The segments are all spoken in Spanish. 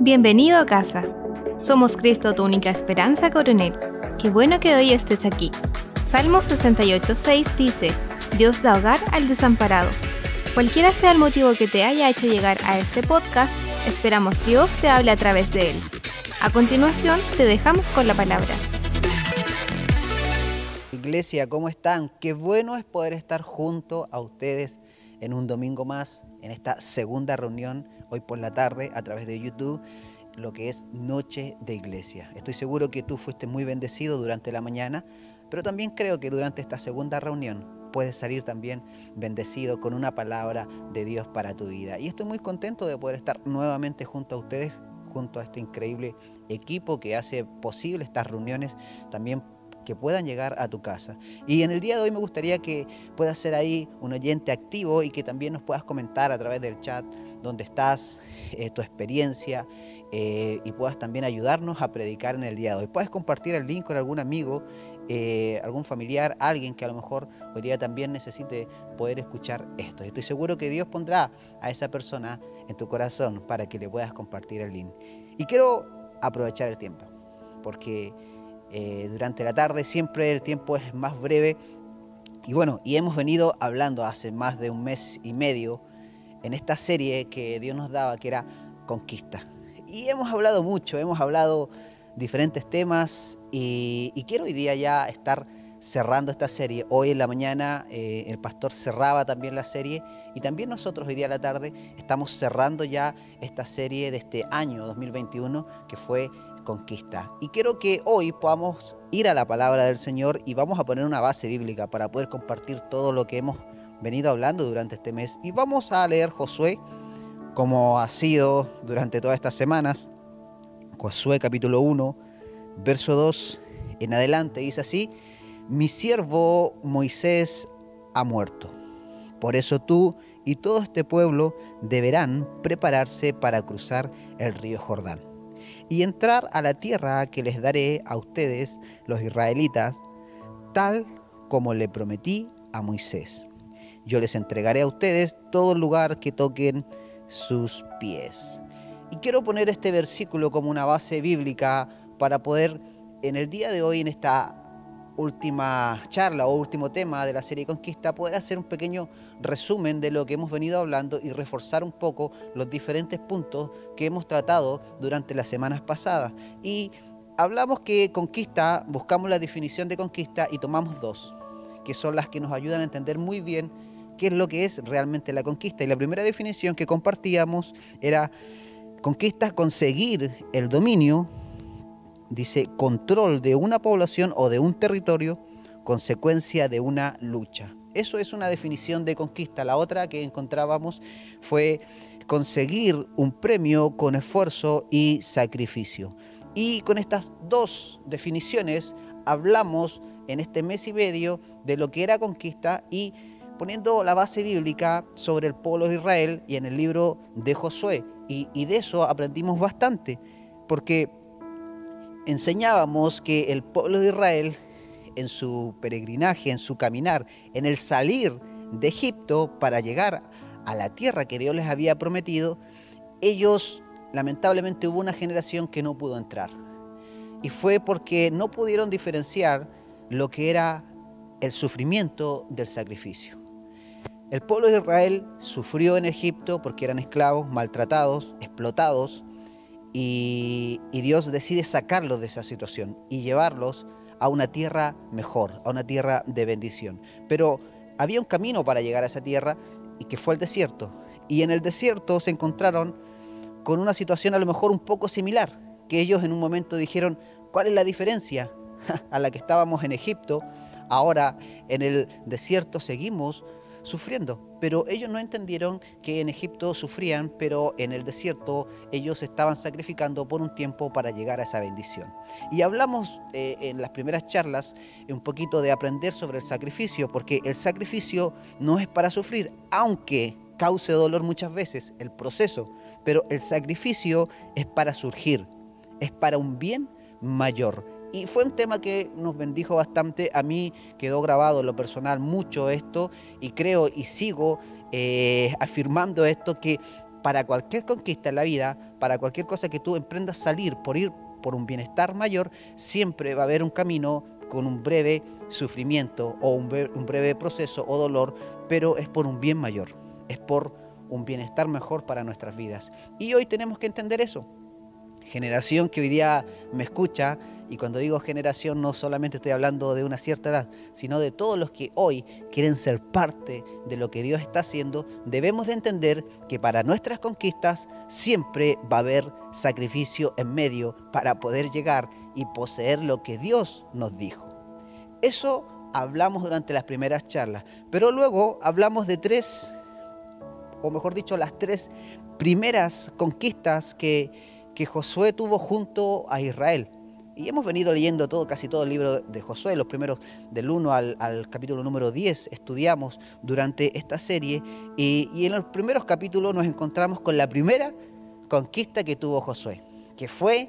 Bienvenido a casa. Somos Cristo, tu única esperanza, coronel. Qué bueno que hoy estés aquí. Salmo 68.6 dice, Dios da hogar al desamparado. Cualquiera sea el motivo que te haya hecho llegar a este podcast, esperamos Dios te hable a través de él. A continuación, te dejamos con la palabra. Iglesia, ¿cómo están? Qué bueno es poder estar junto a ustedes en un domingo más, en esta segunda reunión hoy por la tarde a través de YouTube lo que es Noche de Iglesia. Estoy seguro que tú fuiste muy bendecido durante la mañana, pero también creo que durante esta segunda reunión puedes salir también bendecido con una palabra de Dios para tu vida. Y estoy muy contento de poder estar nuevamente junto a ustedes, junto a este increíble equipo que hace posible estas reuniones también que puedan llegar a tu casa. Y en el día de hoy me gustaría que puedas ser ahí un oyente activo y que también nos puedas comentar a través del chat dónde estás, eh, tu experiencia eh, y puedas también ayudarnos a predicar en el día de hoy. Puedes compartir el link con algún amigo, eh, algún familiar, alguien que a lo mejor hoy día también necesite poder escuchar esto. Estoy seguro que Dios pondrá a esa persona en tu corazón para que le puedas compartir el link. Y quiero aprovechar el tiempo, porque eh, durante la tarde, siempre el tiempo es más breve. Y bueno, y hemos venido hablando hace más de un mes y medio en esta serie que Dios nos daba, que era Conquista. Y hemos hablado mucho, hemos hablado diferentes temas y, quiero hoy día ya estar cerrando esta serie. Hoy en la mañana eh, el pastor cerraba también la serie y también nosotros hoy día a la tarde estamos cerrando ya esta serie de este año 2021 que fue Y quiero que hoy podamos ir a la palabra del Señor y vamos a poner una base bíblica para poder compartir todo lo que hemos venido hablando durante este mes. Y vamos a leer Josué, como ha sido durante todas estas semanas. Josué capítulo 1, verso 2 en adelante, dice así, mi siervo Moisés ha muerto. Por eso tú y todo este pueblo deberán prepararse para cruzar el río Jordán y entrar a la tierra que les daré a ustedes, los israelitas, tal como le prometí a Moisés. Yo les entregaré a ustedes todo lugar que toquen sus pies. Y quiero poner este versículo como una base bíblica para poder en el día de hoy, en esta última charla o último tema de la serie Conquista, poder hacer un pequeño resumen de lo que hemos venido hablando y reforzar un poco los diferentes puntos que hemos tratado durante las semanas pasadas. Y hablamos que conquista, buscamos la definición de conquista y tomamos dos, que son las que nos ayudan a entender muy bien qué es lo que es realmente la conquista. Y la primera definición que compartíamos era conquista conseguir el dominio dice control de una población o de un territorio, consecuencia de una lucha. Eso es una definición de conquista. La otra que encontrábamos fue conseguir un premio con esfuerzo y sacrificio. Y con estas dos definiciones hablamos en este mes y medio de lo que era conquista y poniendo la base bíblica sobre el pueblo de Israel y en el libro de Josué. Y, de eso aprendimos bastante, porque enseñábamos que el pueblo de Israel, en su peregrinaje, en su caminar, en el salir de Egipto para llegar a la tierra que Dios les había prometido, ellos, lamentablemente, hubo una generación que no pudo entrar. Y fue porque no pudieron diferenciar lo que era el sufrimiento del sacrificio. El pueblo de Israel sufrió en Egipto porque eran esclavos, maltratados, explotados, y, Dios decide sacarlos de esa situación y llevarlos a una tierra mejor, a una tierra de bendición. Pero había un camino para llegar a esa tierra y que fue el desierto. Y en el desierto se encontraron con una situación a lo mejor un poco similar, que ellos en un momento dijeron, ¿cuál es la diferencia a la que estábamos en Egipto? Ahora en el desierto seguimos sufriendo. Pero ellos no entendieron que en Egipto sufrían, pero en el desierto ellos estaban sacrificando por un tiempo para llegar a esa bendición. Y hablamos eh, en las primeras charlas un poquito de aprender sobre el sacrificio, porque el sacrificio no es para sufrir, aunque cause dolor muchas veces el proceso, pero el sacrificio es para surgir, es para un bien mayor y fue un tema que nos bendijo bastante. A mí quedó grabado en lo personal mucho esto y creo y sigo eh, afirmando esto que para cualquier conquista en la vida, para cualquier cosa que tú emprendas salir por ir por un bienestar mayor, siempre va a haber un camino con un breve sufrimiento o un, breve proceso o dolor, pero es por un bien mayor, es por un bienestar mejor para nuestras vidas. Y hoy tenemos que entender eso. Generación que hoy día me escucha, y cuando digo generación no solamente estoy hablando de una cierta edad, sino de todos los que hoy quieren ser parte de lo que Dios está haciendo, debemos de entender que para nuestras conquistas siempre va a haber sacrificio en medio para poder llegar y poseer lo que Dios nos dijo. Eso hablamos durante las primeras charlas, pero luego hablamos de tres, o mejor dicho, las tres primeras conquistas que, que Josué tuvo junto a Israel. Y hemos venido leyendo todo, casi todo el libro de Josué, los primeros del 1 al, capítulo número 10 estudiamos durante esta serie y, y en los primeros capítulos nos encontramos con la primera conquista que tuvo Josué, que fue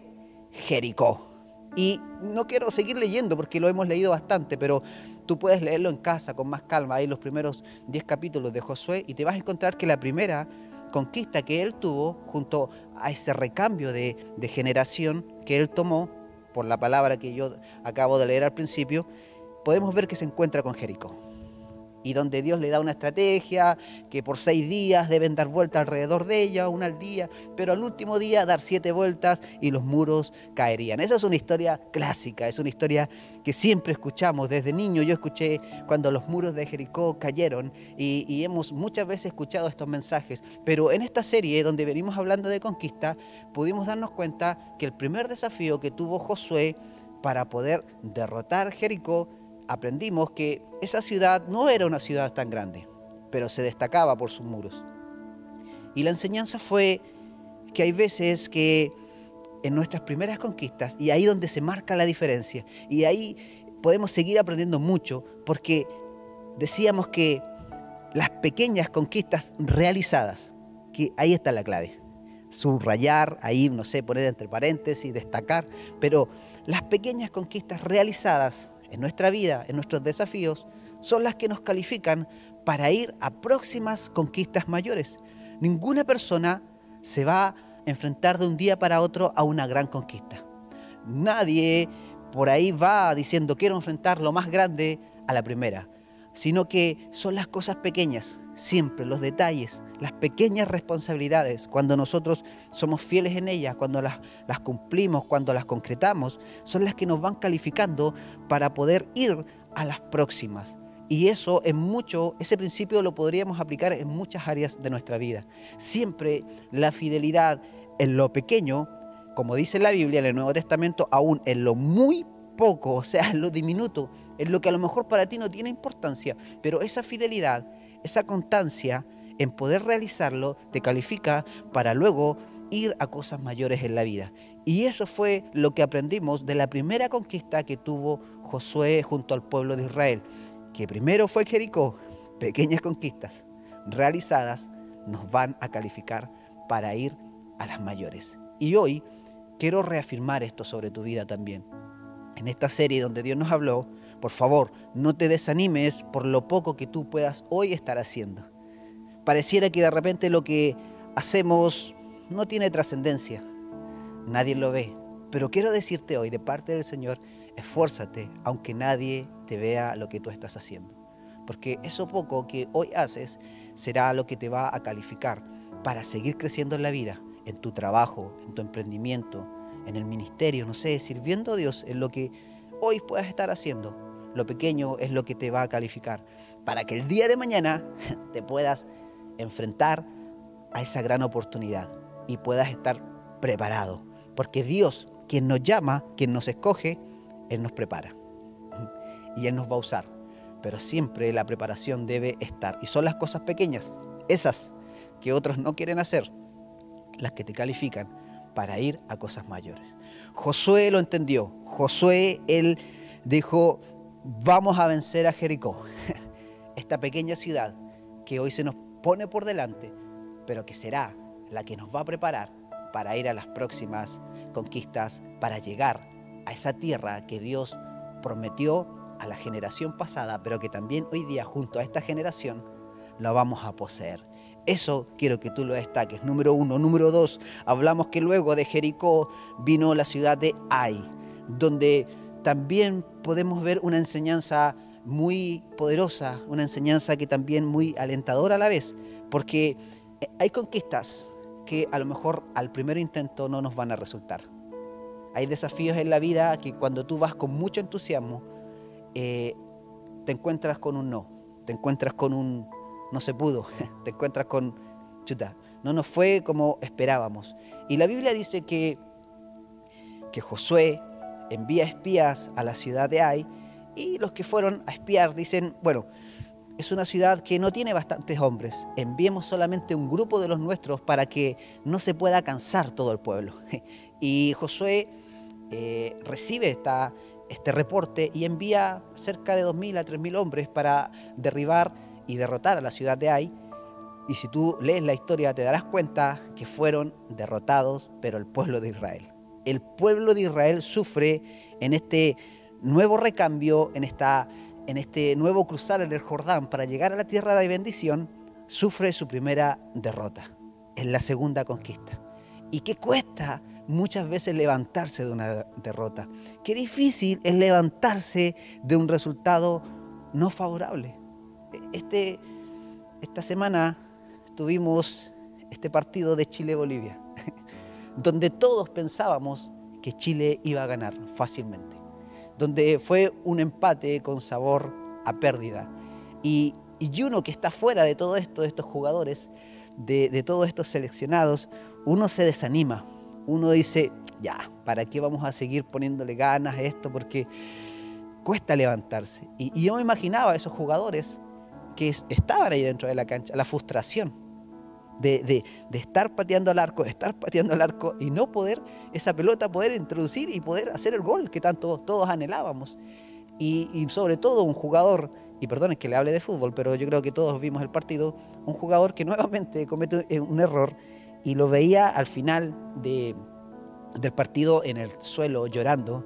Jericó. Y no quiero seguir leyendo porque lo hemos leído bastante, pero tú puedes leerlo en casa con más calma. Hay los primeros 10 capítulos de Josué y te vas a encontrar que la primera conquista que él tuvo junto a ese recambio de, de generación que él tomó por la palabra que yo acabo de leer al principio, podemos ver que se encuentra con Jericó y donde Dios le da una estrategia, que por seis días deben dar vuelta alrededor de ella, una al día, pero al último día dar siete vueltas y los muros caerían. Esa es una historia clásica, es una historia que siempre escuchamos. Desde niño yo escuché cuando los muros de Jericó cayeron y, y hemos muchas veces escuchado estos mensajes, pero en esta serie donde venimos hablando de conquista, pudimos darnos cuenta que el primer desafío que tuvo Josué para poder derrotar Jericó aprendimos que esa ciudad no era una ciudad tan grande, pero se destacaba por sus muros. Y la enseñanza fue que hay veces que en nuestras primeras conquistas, y ahí donde se marca la diferencia, y ahí podemos seguir aprendiendo mucho, porque decíamos que las pequeñas conquistas realizadas, que ahí está la clave. Subrayar, ahí, no sé, poner entre paréntesis, destacar, pero las pequeñas conquistas realizadas en nuestra vida, en nuestros desafíos, son las que nos califican para ir a próximas conquistas mayores. Ninguna persona se va a enfrentar de un día para otro a una gran conquista. Nadie por ahí va diciendo quiero enfrentar lo más grande a la primera, sino que son las cosas pequeñas, siempre los detalles, las pequeñas responsabilidades, cuando nosotros somos fieles en ellas, cuando las, las, cumplimos, cuando las concretamos, son las que nos van calificando para poder ir a las próximas. Y eso en mucho, ese principio lo podríamos aplicar en muchas áreas de nuestra vida. Siempre la fidelidad en lo pequeño, como dice la Biblia en el Nuevo Testamento, aún en lo muy poco, o sea, en lo diminuto, en lo que a lo mejor para ti no tiene importancia, pero esa fidelidad esa constancia en poder realizarlo te califica para luego ir a cosas mayores en la vida. Y eso fue lo que aprendimos de la primera conquista que tuvo Josué junto al pueblo de Israel, que primero fue Jericó, pequeñas conquistas realizadas nos van a calificar para ir a las mayores. Y hoy quiero reafirmar esto sobre tu vida también. En esta serie donde Dios nos habló, por favor, no te desanimes por lo poco que tú puedas hoy estar haciendo. Pareciera que de repente lo que hacemos no tiene trascendencia. Nadie lo ve. Pero quiero decirte hoy, de parte del Señor, esfuérzate aunque nadie te vea lo que tú estás haciendo. Porque eso poco que hoy haces será lo que te va a calificar para seguir creciendo en la vida, en tu trabajo, en tu emprendimiento, en el ministerio, no sé, sirviendo a Dios en lo que hoy puedas estar haciendo lo pequeño es lo que te va a calificar para que el día de mañana te puedas enfrentar a esa gran oportunidad y puedas estar preparado. Porque Dios, quien nos llama, quien nos escoge, Él nos prepara. Y Él nos va a usar. Pero siempre la preparación debe estar. Y son las cosas pequeñas, esas que otros no quieren hacer, las que te califican para ir a cosas mayores. Josué lo entendió. Josué, él dijo, vamos a vencer a Jericó, esta pequeña ciudad que hoy se nos pone por delante, pero que será la que nos va a preparar para ir a las próximas conquistas, para llegar a esa tierra que Dios prometió a la generación pasada, pero que también hoy día junto a esta generación la vamos a poseer. Eso quiero que tú lo destaques. Número uno. Número dos, hablamos que luego de Jericó vino la ciudad de Ai, donde también podemos ver una enseñanza muy poderosa, una enseñanza que también muy alentadora a la vez, porque hay conquistas que a lo mejor al primer intento no nos van a resultar. Hay desafíos en la vida que cuando tú vas con mucho entusiasmo, eh, te encuentras con un no, te encuentras con un no se pudo, te encuentras con chuta, no nos fue como esperábamos. Y la Biblia dice que, que Josué envía espías a la ciudad de Ai y los que fueron a espiar dicen, bueno, es una ciudad que no tiene bastantes hombres, enviemos solamente un grupo de los nuestros para que no se pueda cansar todo el pueblo. Y Josué eh, recibe esta, este reporte y envía cerca de 2.000 a 3.000 hombres para derribar y derrotar a la ciudad de Ai. Y si tú lees la historia te darás cuenta que fueron derrotados, pero el pueblo de Israel. El pueblo de Israel sufre en este nuevo recambio, en, esta, en este nuevo cruzar el Jordán para llegar a la tierra de bendición, sufre su primera derrota en la segunda conquista. ¿Y qué cuesta muchas veces levantarse de una derrota? Qué difícil es levantarse de un resultado no favorable. Este, esta semana tuvimos este partido de Chile-Bolivia, donde todos pensábamos que Chile iba a ganar fácilmente, donde fue un empate con sabor a pérdida. Y, y uno que está fuera de todo esto, de estos jugadores, de, todos estos seleccionados, uno se desanima, uno dice, ya, ¿para qué vamos a seguir poniéndole ganas a esto? Porque cuesta levantarse. Y, y yo me imaginaba a esos jugadores que estaban ahí dentro de la cancha, la frustración de, estar pateando al arco, estar pateando al arco y no poder esa pelota poder introducir y poder hacer el gol que tanto todos anhelábamos. Y, sobre todo un jugador, y perdonen que le hable de fútbol, pero yo creo que todos vimos el partido, un jugador que nuevamente comete un error y lo veía al final de, del partido en el suelo llorando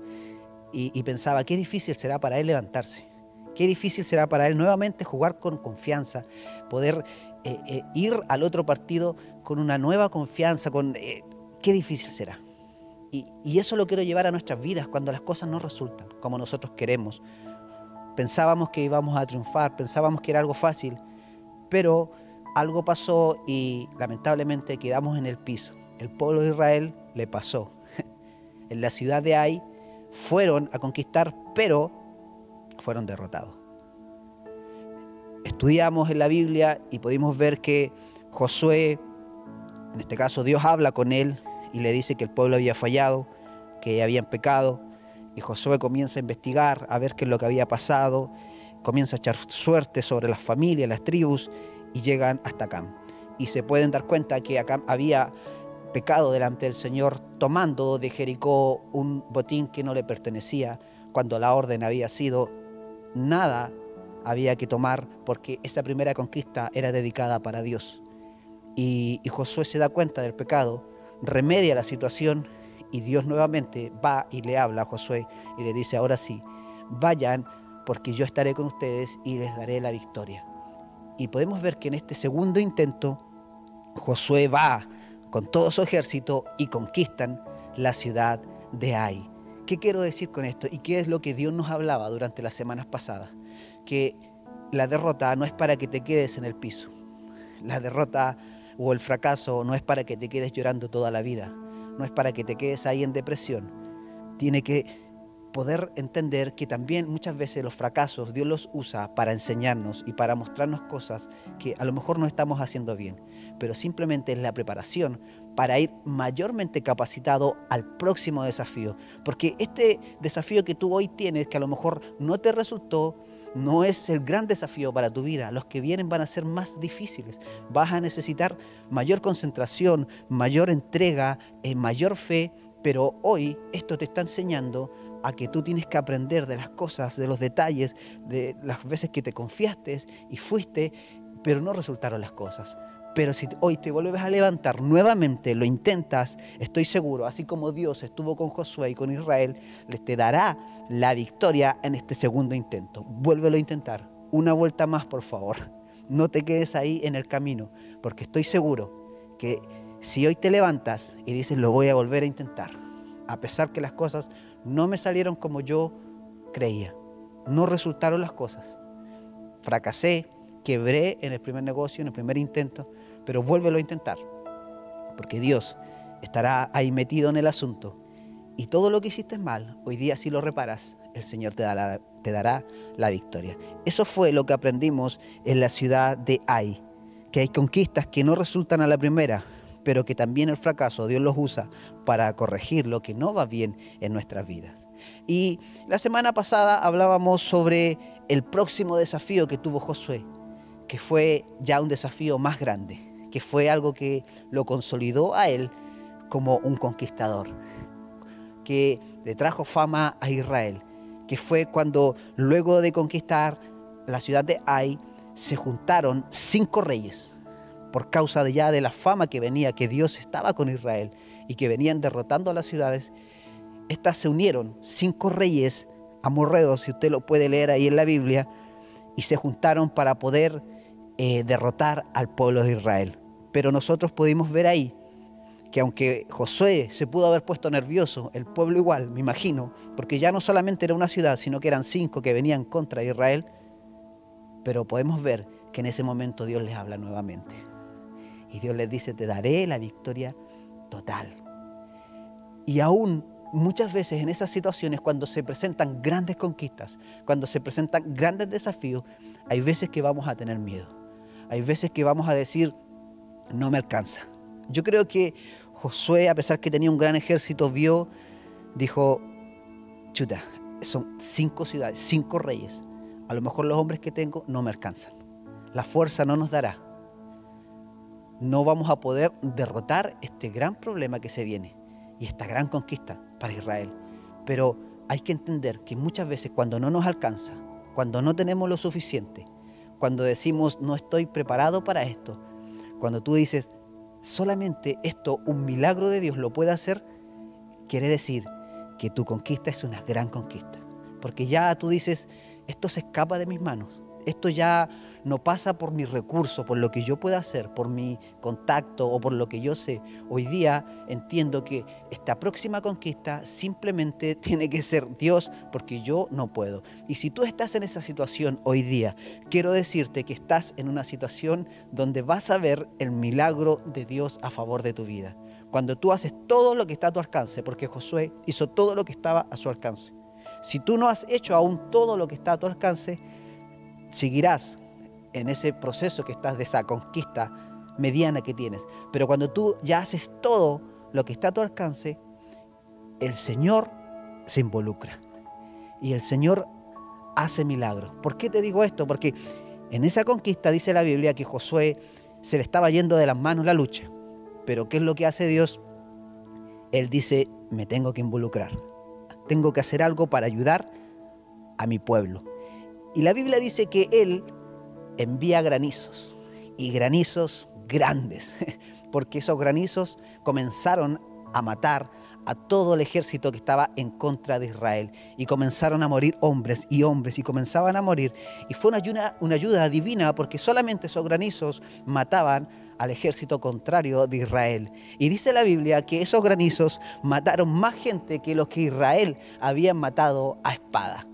y, y pensaba, qué difícil será para él levantarse Qué difícil será para él nuevamente jugar con confianza, poder eh, eh, ir al otro partido con una nueva confianza, con eh, qué difícil será. Y, y eso lo quiero llevar a nuestras vidas cuando las cosas no resultan como nosotros queremos. Pensábamos que íbamos a triunfar, pensábamos que era algo fácil, pero algo pasó y lamentablemente quedamos en el piso. El pueblo de Israel le pasó. En la ciudad de Ai fueron a conquistar, pero fueron derrotados. Estudiamos en la Biblia y pudimos ver que Josué, en este caso Dios habla con él y le dice que el pueblo había fallado, que habían pecado, y Josué comienza a investigar, a ver qué es lo que había pasado, comienza a echar suerte sobre las familias, las tribus, y llegan hasta Acá. Y se pueden dar cuenta que acá había pecado delante del Señor, tomando de Jericó un botín que no le pertenecía, cuando la orden había sido nada había que tomar porque esa primera conquista era dedicada para Dios. Y, Josué se da cuenta del pecado, remedia la situación y Dios nuevamente va y le habla a Josué y le dice, ahora sí, vayan porque yo estaré con ustedes y les daré la victoria. Y podemos ver que en este segundo intento Josué va con todo su ejército y conquistan la ciudad de Ai. ¿Qué quiero decir con esto? ¿Y qué es lo que Dios nos hablaba durante las semanas pasadas? Que la derrota no es para que te quedes en el piso. La derrota o el fracaso no es para que te quedes llorando toda la vida. No es para que te quedes ahí en depresión. Tiene que poder entender que también muchas veces los fracasos Dios los usa para enseñarnos y para mostrarnos cosas que a lo mejor no estamos haciendo bien, pero simplemente es la preparación para ir mayormente capacitado al próximo desafío. Porque este desafío que tú hoy tienes, que a lo mejor no te resultó, no es el gran desafío para tu vida. Los que vienen van a ser más difíciles. Vas a necesitar mayor concentración, mayor entrega, eh, mayor fe, pero hoy esto te está enseñando a que tú tienes que aprender de las cosas, de los detalles, de las veces que te confiaste y fuiste, pero no resultaron las cosas. Pero si hoy te vuelves a levantar nuevamente, lo intentas, estoy seguro, así como Dios estuvo con Josué y con Israel, les te dará la victoria en este segundo intento. Vuélvelo a intentar. Una vuelta más, por favor. no te quedes ahí en el camino, porque estoy seguro que si hoy te levantas y dices, lo voy a volver a intentar, a pesar que las cosas no me salieron como yo creía, no resultaron las cosas, fracasé, quebré en el primer negocio, en el primer intento, pero vuélvelo a intentar, porque Dios estará ahí metido en el asunto y todo lo que hiciste mal, hoy día si lo reparas, el Señor te te dará la victoria. Eso fue lo que aprendimos en la ciudad de Ai, que hay conquistas que no resultan a la primera, pero que también el fracaso Dios los usa para corregir lo que no va bien en nuestras vidas. Y la semana pasada hablábamos sobre el próximo desafío que tuvo Josué, que fue ya un desafío más grande, que fue algo que lo consolidó a él como un conquistador, que le trajo fama a Israel, que fue cuando luego de conquistar la ciudad de Ai se juntaron cinco reyes por causa de ya de la fama que venía, que Dios estaba con Israel y que venían derrotando a las ciudades. Estas se unieron, cinco reyes amorreos, si usted lo puede leer ahí en la Biblia, y se juntaron para poder eh, derrotar al pueblo de Israel. Pero nosotros pudimos ver ahí que aunque Josué se pudo haber puesto nervioso, el pueblo igual, me imagino, porque ya no solamente era una ciudad, sino que eran cinco que venían contra Israel, pero podemos ver que en ese momento Dios les habla nuevamente. Y Dios les dice, te daré la victoria total. Y aún muchas veces en esas situaciones, cuando se presentan grandes conquistas, cuando se presentan grandes desafíos, hay veces que vamos a tener miedo. Hay veces que vamos a decir, no me alcanza. Yo creo que Josué, a pesar que tenía un gran ejército, vio, dijo, chuta, son cinco ciudades, cinco reyes. A lo mejor los hombres que tengo no me alcanzan. La fuerza no nos dará. No vamos a poder derrotar este gran problema que se viene y esta gran conquista para Israel. Pero hay que entender que muchas veces cuando no nos alcanza, cuando no tenemos lo suficiente, cuando decimos no estoy preparado para esto, cuando tú dices solamente esto, un milagro de Dios lo puede hacer, quiere decir que tu conquista es una gran conquista. Porque ya tú dices, esto se escapa de mis manos. Esto ya no pasa por mi recurso, por lo que yo pueda hacer, por mi contacto o por lo que yo sé. Hoy día entiendo que esta próxima conquista simplemente tiene que ser Dios porque yo no puedo. Y si tú estás en esa situación hoy día, quiero decirte que estás en una situación donde vas a ver el milagro de Dios a favor de tu vida. Cuando tú haces todo lo que está a tu alcance, porque Josué hizo todo lo que estaba a su alcance. Si tú no has hecho aún todo lo que está a tu alcance, seguirás en ese proceso que estás de esa conquista mediana que tienes. Pero cuando tú ya haces todo lo que está a tu alcance, el Señor se involucra. Y el Señor hace milagros. ¿Por qué te digo esto? Porque en esa conquista dice la Biblia que Josué se le estaba yendo de las manos la lucha. Pero ¿qué es lo que hace Dios? Él dice, me tengo que involucrar. Tengo que hacer algo para ayudar a mi pueblo. Y la Biblia dice que Él envía granizos y granizos grandes, porque esos granizos comenzaron a matar a todo el ejército que estaba en contra de Israel. Y comenzaron a morir hombres y hombres y comenzaban a morir. Y fue una ayuda, divina porque solamente esos granizos mataban al ejército contrario de Israel. Y dice la Biblia que esos granizos mataron más gente que los que Israel habían matado a espada.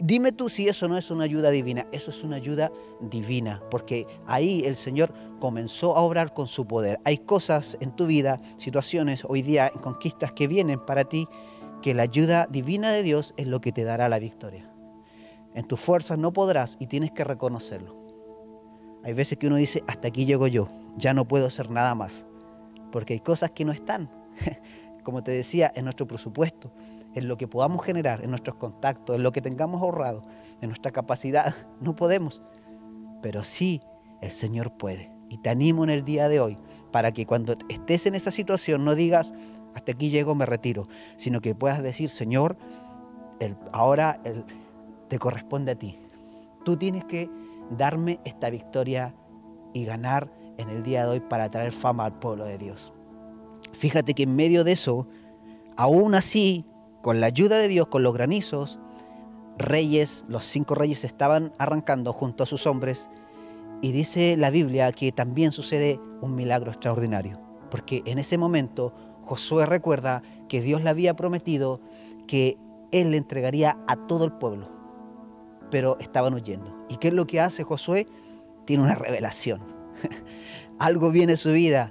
Dime tú si eso no es una ayuda divina. Eso es una ayuda divina, porque ahí el Señor comenzó a obrar con su poder. Hay cosas en tu vida, situaciones hoy día, conquistas que vienen para ti, que la ayuda divina de Dios es lo que te dará la victoria. En tus fuerzas no podrás y tienes que reconocerlo. Hay veces que uno dice, hasta aquí llego yo, ya no puedo hacer nada más, porque hay cosas que no están, como te decía, en nuestro presupuesto en lo que podamos generar, en nuestros contactos, en lo que tengamos ahorrado, en nuestra capacidad. No podemos, pero sí el Señor puede. Y te animo en el día de hoy para que cuando estés en esa situación no digas, hasta aquí llego, me retiro, sino que puedas decir, Señor, ahora te corresponde a ti. Tú tienes que darme esta victoria y ganar en el día de hoy para traer fama al pueblo de Dios. Fíjate que en medio de eso, aún así, con la ayuda de Dios, con los granizos, reyes, los cinco reyes estaban arrancando junto a sus hombres Y dice la Biblia que también sucede un milagro extraordinario, porque en ese momento Josué recuerda que Dios le había prometido que él le entregaría a todo el pueblo, pero estaban huyendo. ¿Y qué es lo que hace Josué? Tiene una revelación. Algo viene en su vida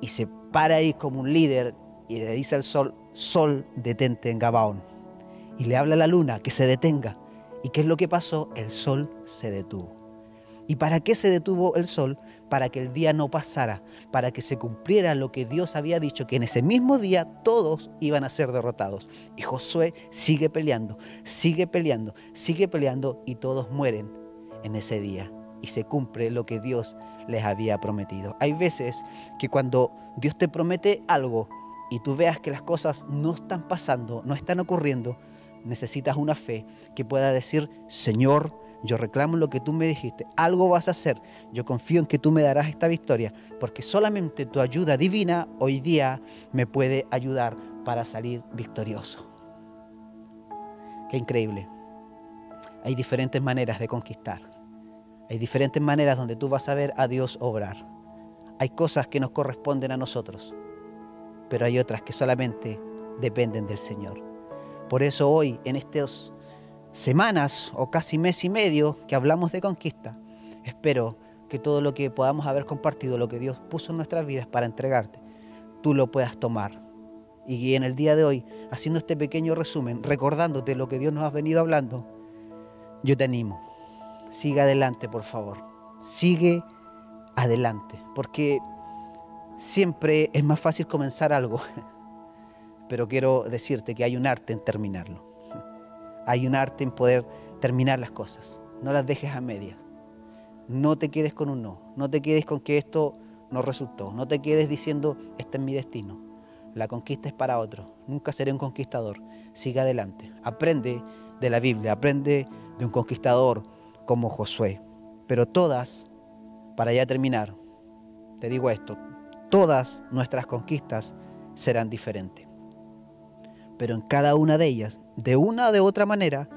y se para ahí como un líder y le dice al sol, sol, detente en Gabaón. Y le habla a la luna que se detenga. ¿Y qué es lo que pasó? El sol se detuvo. ¿Y para qué se detuvo el sol? Para que el día no pasara, para que se cumpliera lo que Dios había dicho, que en ese mismo día todos iban a ser derrotados. Y Josué sigue peleando, sigue peleando, sigue peleando y todos mueren en ese día. Y se cumple lo que Dios les había prometido. Hay veces que cuando Dios te promete algo y tú veas que las cosas no están pasando, no están ocurriendo, necesitas una fe que pueda decir, Señor, yo reclamo lo que tú me dijiste, algo vas a hacer, yo confío en que tú me darás esta victoria, porque solamente tu ayuda divina hoy día me puede ayudar para salir victorioso. Qué increíble. Hay diferentes maneras de conquistar. Hay diferentes maneras donde tú vas a ver a Dios obrar. Hay cosas que nos corresponden a nosotros, pero hay otras que solamente dependen del Señor. Por eso hoy, en estas semanas o casi mes y medio que hablamos de conquista, espero que todo lo que podamos haber compartido, lo que Dios puso en nuestras vidas para entregarte, tú lo puedas tomar. Y en el día de hoy, haciendo este pequeño resumen, recordándote lo que Dios nos ha venido hablando, yo te animo. Sigue adelante, por favor. Sigue adelante, porque siempre es más fácil comenzar algo pero quiero decirte que hay un arte en terminarlo. Hay un arte en poder terminar las cosas. No las dejes a medias. No te quedes con un no. No te quedes con que esto no resultó. No te quedes diciendo, este es mi destino. La conquista es para otro. Nunca seré un conquistador. Siga adelante. Aprende de la Biblia. Aprende de un conquistador como Josué. Pero todas, para ya terminar, te digo esto, todas nuestras conquistas serán diferentes. Pero en cada una de ellas, de una o de otra manera,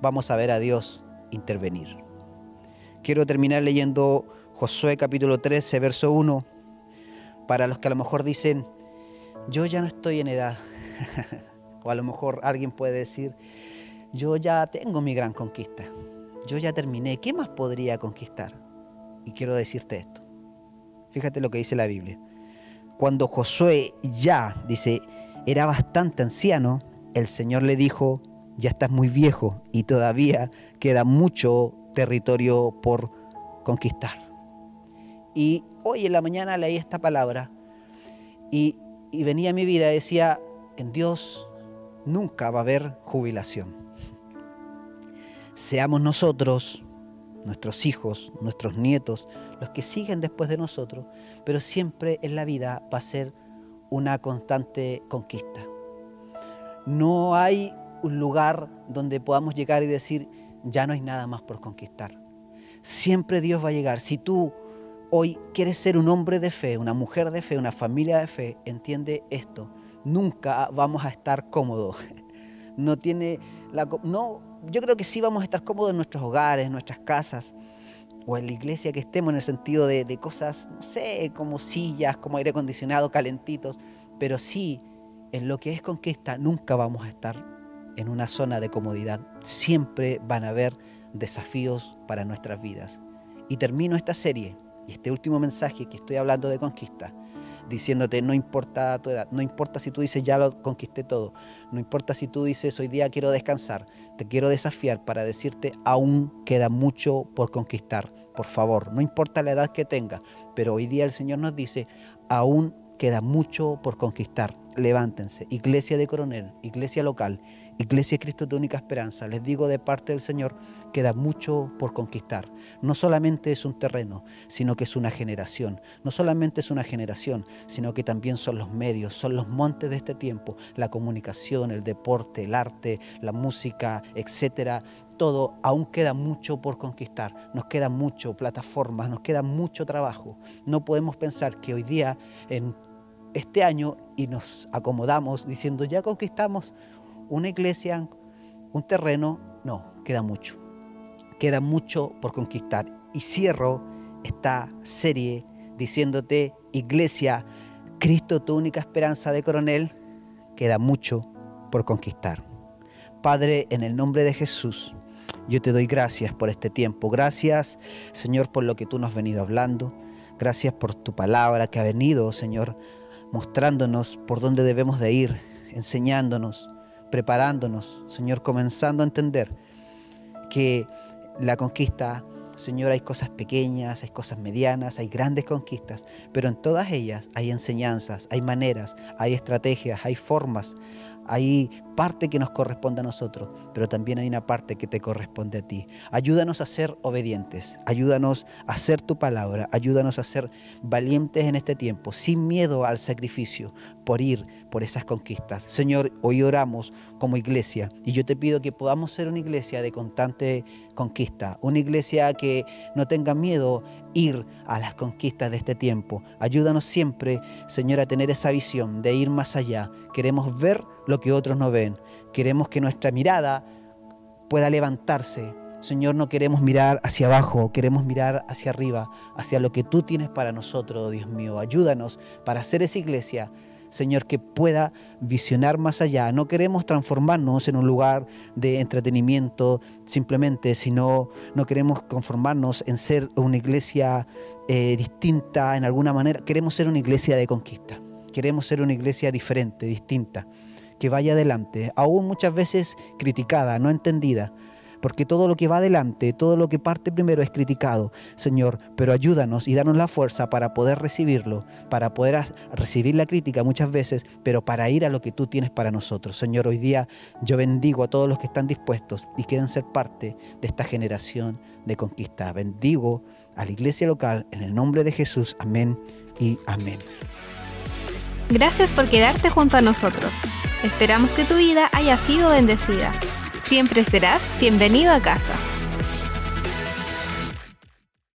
vamos a ver a Dios intervenir. Quiero terminar leyendo Josué capítulo 13, verso 1, para los que a lo mejor dicen, yo ya no estoy en edad, o a lo mejor alguien puede decir, yo ya tengo mi gran conquista, yo ya terminé, ¿qué más podría conquistar? Y quiero decirte esto, fíjate lo que dice la Biblia. Cuando Josué ya, dice, era bastante anciano, el Señor le dijo, ya estás muy viejo y todavía queda mucho territorio por conquistar. Y hoy en la mañana leí esta palabra y, venía a mi vida y decía, en Dios nunca va a haber jubilación. Seamos nosotros, nuestros hijos, nuestros nietos, los que siguen después de nosotros, pero siempre en la vida va a ser una constante conquista. No hay un lugar donde podamos llegar y decir, ya no hay nada más por conquistar. Siempre Dios va a llegar. Si tú hoy quieres ser un hombre de fe, una mujer de fe, una familia de fe, entiende esto. Nunca vamos a estar cómodos. No tiene la, no, yo creo que sí vamos a estar cómodos en nuestros hogares, en nuestras casas, o en la iglesia que estemos en el sentido de, cosas, no sé, como sillas, como aire acondicionado, calentitos, pero sí, en lo que es conquista, nunca vamos a estar en una zona de comodidad. Siempre van a haber desafíos para nuestras vidas. Y termino esta serie y este último mensaje que estoy hablando de conquista diciéndote no importa tu edad, no importa si tú dices ya lo conquisté todo, no importa si tú dices hoy día quiero descansar, te quiero desafiar para decirte aún queda mucho por conquistar, por favor, no importa la edad que tengas, pero hoy día el Señor nos dice aún queda mucho por conquistar, levántense, iglesia de coronel, iglesia local, Iglesia Cristo de Única Esperanza, les digo de parte del Señor, queda mucho por conquistar. No solamente es un terreno, sino que es una generación. No solamente es una generación, sino que también son los medios, son los montes de este tiempo, la comunicación, el deporte, el arte, la música, etcétera. Todo aún queda mucho por conquistar. Nos queda mucho plataformas, nos queda mucho trabajo. No podemos pensar que hoy día en este año y nos acomodamos diciendo ya conquistamos una iglesia, un terreno, no, queda mucho. Queda mucho por conquistar. y cierro esta serie diciéndote, iglesia, Cristo tu única esperanza de coronel, queda mucho por conquistar. Padre, en el nombre de Jesús, yo te doy gracias por este tiempo. Gracias, Señor, por lo que tú nos has venido hablando. Gracias por tu palabra que ha venido, Señor, mostrándonos por dónde debemos de ir, enseñándonos, preparándonos, Señor, comenzando a entender que la conquista, Señor, hay cosas pequeñas, hay cosas medianas, hay grandes conquistas, pero en todas ellas hay enseñanzas, hay maneras, hay estrategias, hay formas, hay parte que nos corresponde a nosotros, pero también hay una parte que te corresponde a ti. Ayúdanos a ser obedientes, ayúdanos a hacer tu palabra, ayúdanos a ser valientes en este tiempo, sin miedo al sacrificio, por ir por esas conquistas. Señor, hoy oramos como iglesia y yo te pido que podamos ser una iglesia de constante conquista, una iglesia que no tenga miedo ir a las conquistas de este tiempo. Ayúdanos siempre, Señor, a tener esa visión de ir más allá. Queremos ver lo que otros no ven. Queremos que nuestra mirada pueda levantarse. Señor, no queremos mirar hacia abajo, queremos mirar hacia arriba, hacia lo que tú tienes para nosotros, Dios mío. Ayúdanos para hacer esa iglesia Señor, que pueda visionar más allá. No queremos transformarnos en un lugar de entretenimiento simplemente, sino no queremos conformarnos en ser una iglesia eh, distinta en alguna manera. Queremos ser una iglesia de conquista. Queremos ser una iglesia diferente, distinta, que vaya adelante, aún muchas veces criticada, no entendida, porque todo lo que va adelante, todo lo que parte primero es criticado, Señor, pero ayúdanos y danos la fuerza para poder recibirlo, para poder recibir la crítica muchas veces, pero para ir a lo que tú tienes para nosotros. Señor, hoy día yo bendigo a todos los que están dispuestos y quieren ser parte de esta generación de conquista. Bendigo a la iglesia local en el nombre de Jesús. Amén y amén. Gracias por quedarte junto a nosotros. Esperamos que tu vida haya sido bendecida. Siempre serás bienvenido a casa.